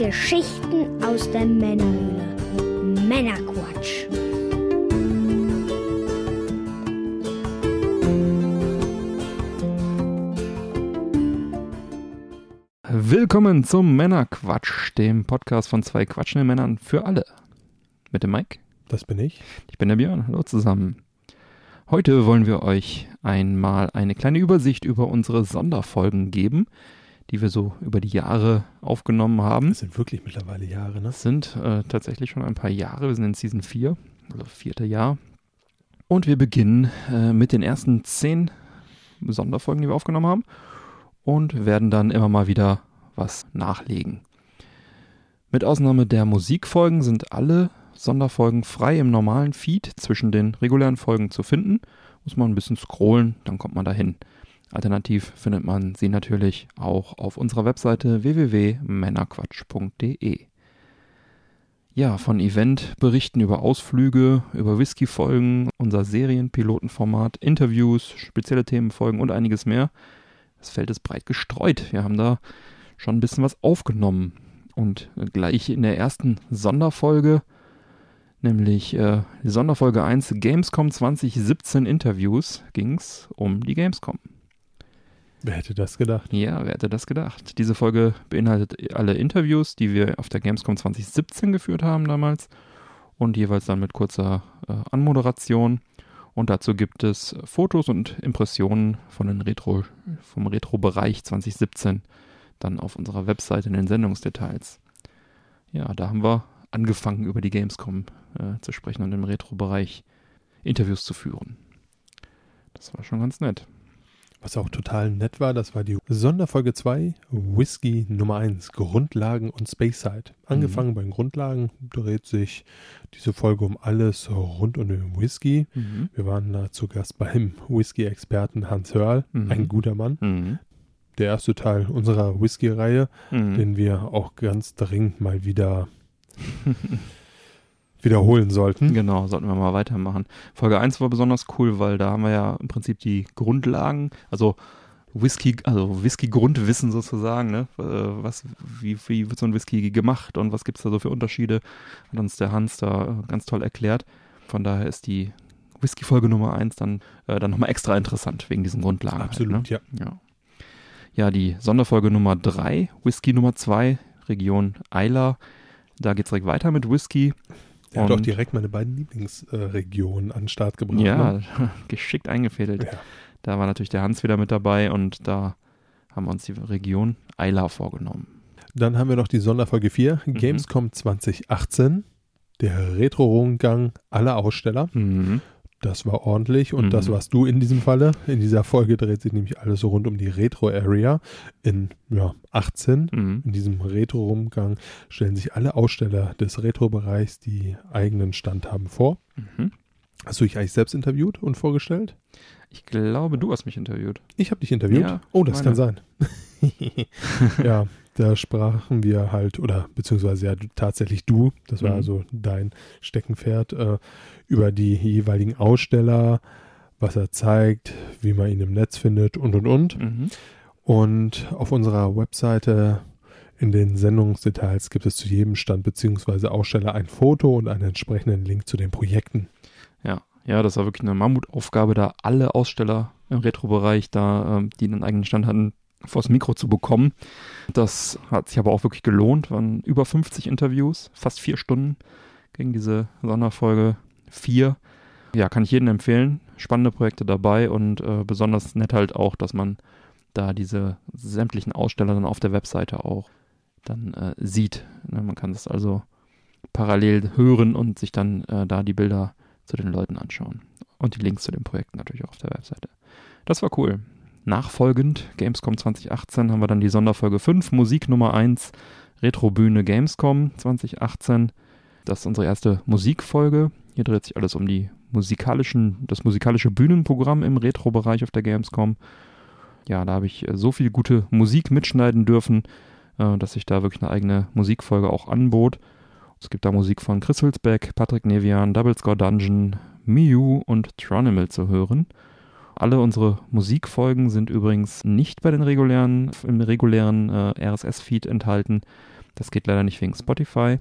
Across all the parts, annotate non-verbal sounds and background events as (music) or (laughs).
Geschichten aus der Männerhöhle. Männerquatsch. Willkommen zum Männerquatsch, dem Podcast von zwei quatschenden Männern für alle. Mit dem Mike. Das bin ich. Ich bin der Björn. Hallo zusammen. Heute wollen wir euch einmal eine kleine Übersicht über unsere Sonderfolgen geben, die wir so über die Jahre aufgenommen haben. Das sind wirklich mittlerweile Jahre, ne? Das sind äh, tatsächlich schon ein paar Jahre. Wir sind in Season 4, also vierte Jahr. Und wir beginnen äh, mit den ersten zehn Sonderfolgen, die wir aufgenommen haben. Und werden dann immer mal wieder was nachlegen. Mit Ausnahme der Musikfolgen sind alle Sonderfolgen frei im normalen Feed zwischen den regulären Folgen zu finden. Muss man ein bisschen scrollen, dann kommt man dahin. Alternativ findet man sie natürlich auch auf unserer Webseite www.männerquatsch.de. Ja, von Eventberichten über Ausflüge, über Whisky-Folgen, unser Serienpilotenformat, Interviews, spezielle Themenfolgen und einiges mehr. Das Feld ist breit gestreut. Wir haben da schon ein bisschen was aufgenommen. Und gleich in der ersten Sonderfolge, nämlich äh, Sonderfolge 1 Gamescom 2017 Interviews, ging es um die Gamescom. Wer hätte das gedacht? Ja, wer hätte das gedacht? Diese Folge beinhaltet alle Interviews, die wir auf der Gamescom 2017 geführt haben damals und jeweils dann mit kurzer äh, Anmoderation. Und dazu gibt es Fotos und Impressionen von den Retro, vom Retro-Bereich 2017 dann auf unserer Webseite in den Sendungsdetails. Ja, da haben wir angefangen, über die Gamescom äh, zu sprechen und im Retro-Bereich Interviews zu führen. Das war schon ganz nett. Was auch total nett war, das war die Sonderfolge 2, Whisky Nummer 1, Grundlagen und Spaceside. Angefangen mhm. bei den Grundlagen dreht sich diese Folge um alles rund um den Whisky. Mhm. Wir waren da zu Gast beim Whisky-Experten Hans Hörl, mhm. ein guter Mann. Mhm. Der erste Teil unserer Whisky-Reihe, mhm. den wir auch ganz dringend mal wieder (laughs) wiederholen sollten. Genau, sollten wir mal weitermachen. Folge 1 war besonders cool, weil da haben wir ja im Prinzip die Grundlagen, also Whisky, also Whisky-Grundwissen sozusagen, ne? Äh, was, wie, wie wird so ein Whisky gemacht und was gibt es da so für Unterschiede, hat uns der Hans da ganz toll erklärt. Von daher ist die Whisky-Folge Nummer 1 dann, äh, dann nochmal extra interessant wegen diesen Grundlagen. Absolut, halt, ne? ja. ja. Ja, die Sonderfolge Nummer 3, Whisky Nummer 2, Region Eiler. Da geht es direkt weiter mit Whisky. Er hat auch direkt meine beiden Lieblingsregionen äh, an den Start gebracht. Ja, ne? (laughs) geschickt eingefädelt. Ja. Da war natürlich der Hans wieder mit dabei und da haben wir uns die Region Eila vorgenommen. Dann haben wir noch die Sonderfolge 4, mhm. Gamescom 2018, der Retro-Rundgang aller Aussteller. Mhm. Das war ordentlich und mhm. das warst du in diesem Falle. In dieser Folge dreht sich nämlich alles so rund um die Retro-Area. In ja, 18, mhm. in diesem Retro-Rumgang, stellen sich alle Aussteller des Retro-Bereichs, die eigenen Stand haben, vor. Mhm. Hast du dich eigentlich selbst interviewt und vorgestellt? Ich glaube, du hast mich interviewt. Ich habe dich interviewt? Ja, oh, das meine. kann sein. (laughs) ja, da sprachen wir halt, oder beziehungsweise ja tatsächlich du, das war mhm. also dein Steckenpferd, äh, über die jeweiligen Aussteller, was er zeigt, wie man ihn im Netz findet und und und. Mhm. Und auf unserer Webseite in den Sendungsdetails gibt es zu jedem Stand beziehungsweise Aussteller ein Foto und einen entsprechenden Link zu den Projekten. Ja, ja, das war wirklich eine Mammutaufgabe, da alle Aussteller im Retro-Bereich da, ähm, die einen eigenen Stand hatten, vors Mikro zu bekommen. Das hat sich aber auch wirklich gelohnt. Waren über 50 Interviews, fast vier Stunden gegen diese Sonderfolge 4. Ja, kann ich jedem empfehlen. Spannende Projekte dabei und äh, besonders nett halt auch, dass man da diese sämtlichen Aussteller dann auf der Webseite auch dann äh, sieht. Ne, man kann das also parallel hören und sich dann äh, da die Bilder zu den Leuten anschauen. Und die Links zu den Projekten natürlich auch auf der Webseite. Das war cool. Nachfolgend, Gamescom 2018, haben wir dann die Sonderfolge 5, Musik Nummer 1, Retrobühne Gamescom 2018. Das ist unsere erste Musikfolge. Hier dreht sich alles um die musikalischen, das musikalische Bühnenprogramm im Retro-Bereich auf der Gamescom. Ja, da habe ich äh, so viel gute Musik mitschneiden dürfen, äh, dass sich da wirklich eine eigene Musikfolge auch anbot. Es gibt da Musik von Chris Hülsbeck, Patrick Nevian, Double Score Dungeon, Miu und Tronimal zu hören. Alle unsere Musikfolgen sind übrigens nicht bei den regulären, im regulären äh, RSS-Feed enthalten. Das geht leider nicht wegen Spotify,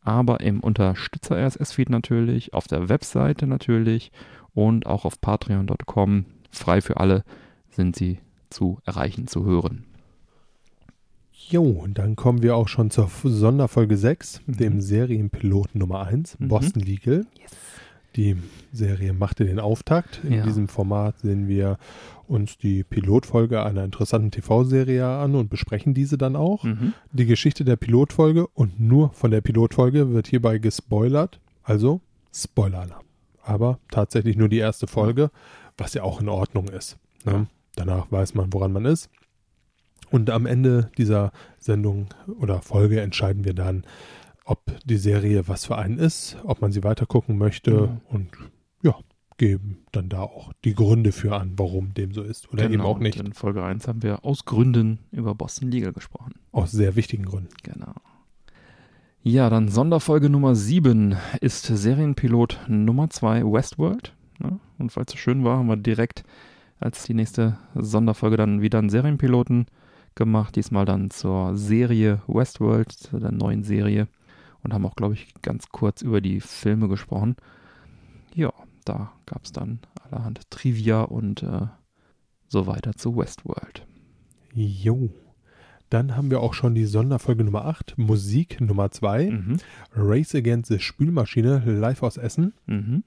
aber im Unterstützer RSS-Feed natürlich, auf der Webseite natürlich und auch auf patreon.com. Frei für alle sind sie zu erreichen, zu hören. Jo, und dann kommen wir auch schon zur Sonderfolge 6, Mhm. dem Serienpiloten Nummer 1, Mhm. Boston Legal. Die Serie machte den Auftakt. In Ja. diesem Format sehen wir uns die Pilotfolge einer interessanten TV-Serie an und besprechen diese dann auch. Mhm. Die Geschichte der Pilotfolge und nur von der Pilotfolge wird hierbei gespoilert. Also Spoiler-Alarm. Aber tatsächlich nur die erste Folge, was ja auch in Ordnung ist. Ne? Ja. Danach weiß man, woran man ist. Und am Ende dieser Sendung oder Folge entscheiden wir dann, ob die Serie was für einen ist, ob man sie weitergucken möchte Mhm. und ja, geben dann da auch die Gründe für an, warum dem so ist oder eben Genau, auch nicht. In Folge 1 haben wir aus Gründen über Boston Legal gesprochen. Aus sehr wichtigen Gründen. Genau. Ja, dann Sonderfolge Nummer 7 ist Serienpilot Nummer 2 Westworld. Ne? Und weil es so schön war, haben wir direkt als die nächste Sonderfolge dann wieder einen Serienpiloten gemacht. Diesmal dann zur Serie Westworld, zu der neuen Serie. Und haben auch, glaube ich, ganz kurz über die Filme gesprochen. Ja, da gab es dann allerhand Trivia und äh, so weiter zu Westworld. Jo. Dann haben wir auch schon die Sonderfolge Nummer 8, Musik Nummer 2, Mhm. Race Against the Spülmaschine, live aus Essen. Mhm.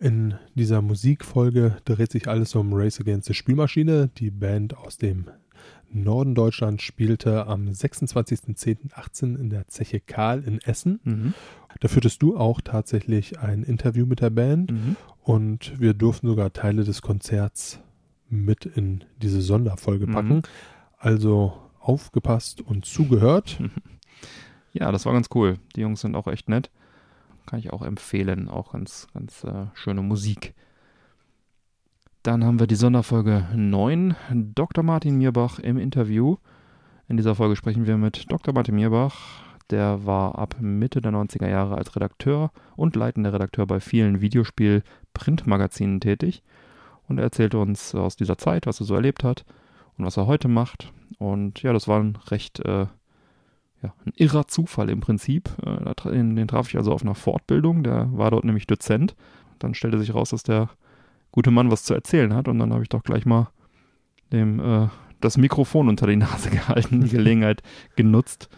In dieser Musikfolge dreht sich alles um Race Against the Spülmaschine. Die Band aus dem Norden Deutschlands spielte am 26.10.18 in der Zeche Karl in Essen. Mhm. Da führtest du auch tatsächlich ein Interview mit der Band Mhm. und wir durften sogar Teile des Konzerts mit in diese Sonderfolge Mhm. packen. Also aufgepasst und zugehört. (laughs) Ja, das war ganz cool. Die Jungs sind auch echt nett. Kann ich auch empfehlen. Auch ganz, ganz äh, schöne Musik. Dann haben wir die Sonderfolge 9. Dr. Martin Mierbach im Interview. In dieser Folge sprechen wir mit Dr. Martin Mierbach. Der war ab Mitte der 90er Jahre als Redakteur und leitender Redakteur bei vielen Videospiel-Printmagazinen tätig. Und er erzählte uns aus dieser Zeit, was er so erlebt hat und was er heute macht. Und ja, das war ein recht äh, ja, ein irrer Zufall im Prinzip. Äh, den, den traf ich also auf einer Fortbildung, der war dort nämlich Dozent. Dann stellte sich raus, dass der gute Mann was zu erzählen hat und dann habe ich doch gleich mal dem äh, das Mikrofon unter die Nase (laughs) gehalten, die Gelegenheit genutzt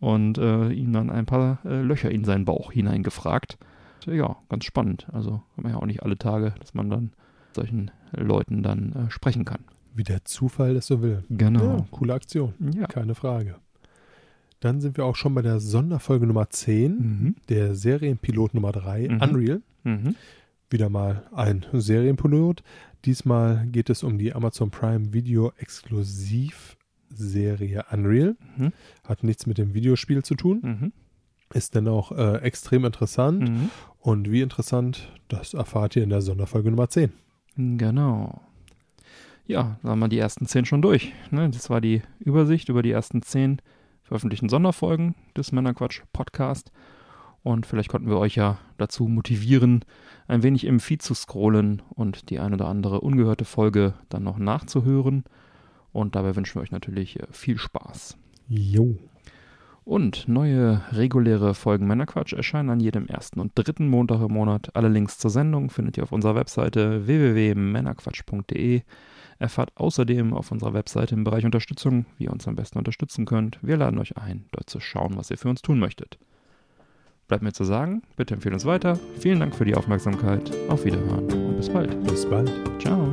und äh, ihm dann ein paar äh, Löcher in seinen Bauch hineingefragt. Ja, ganz spannend. Also hat man ja auch nicht alle Tage, dass man dann mit solchen Leuten dann äh, sprechen kann. Wie der Zufall das so will. Genau. Ja, coole Aktion. Ja. Keine Frage. Dann sind wir auch schon bei der Sonderfolge Nummer 10, Mhm. der Serienpilot Nummer 3, Mhm. Unreal. Mhm. Wieder mal ein Serienpilot. Diesmal geht es um die Amazon Prime Video Exklusivserie Unreal. Mhm. Hat nichts mit dem Videospiel zu tun. Mhm. Ist dennoch äh, extrem interessant. Mhm. Und wie interessant, das erfahrt ihr in der Sonderfolge Nummer 10. Genau. Ja, da haben wir die ersten zehn schon durch. Ne? Das war die Übersicht über die ersten zehn veröffentlichten Sonderfolgen des Männerquatsch Podcast. Und vielleicht konnten wir euch ja dazu motivieren, ein wenig im Feed zu scrollen und die ein oder andere ungehörte Folge dann noch nachzuhören. Und dabei wünschen wir euch natürlich äh, viel Spaß. Jo. Und neue reguläre Folgen Männerquatsch erscheinen an jedem ersten und dritten Montag im Monat. Alle Links zur Sendung findet ihr auf unserer Webseite www.männerquatsch.de. Erfahrt außerdem auf unserer Webseite im Bereich Unterstützung, wie ihr uns am besten unterstützen könnt. Wir laden euch ein, dort zu schauen, was ihr für uns tun möchtet. Bleibt mir zu sagen, bitte empfehlt uns weiter. Vielen Dank für die Aufmerksamkeit. Auf Wiederhören und bis bald. Bis bald. Ciao.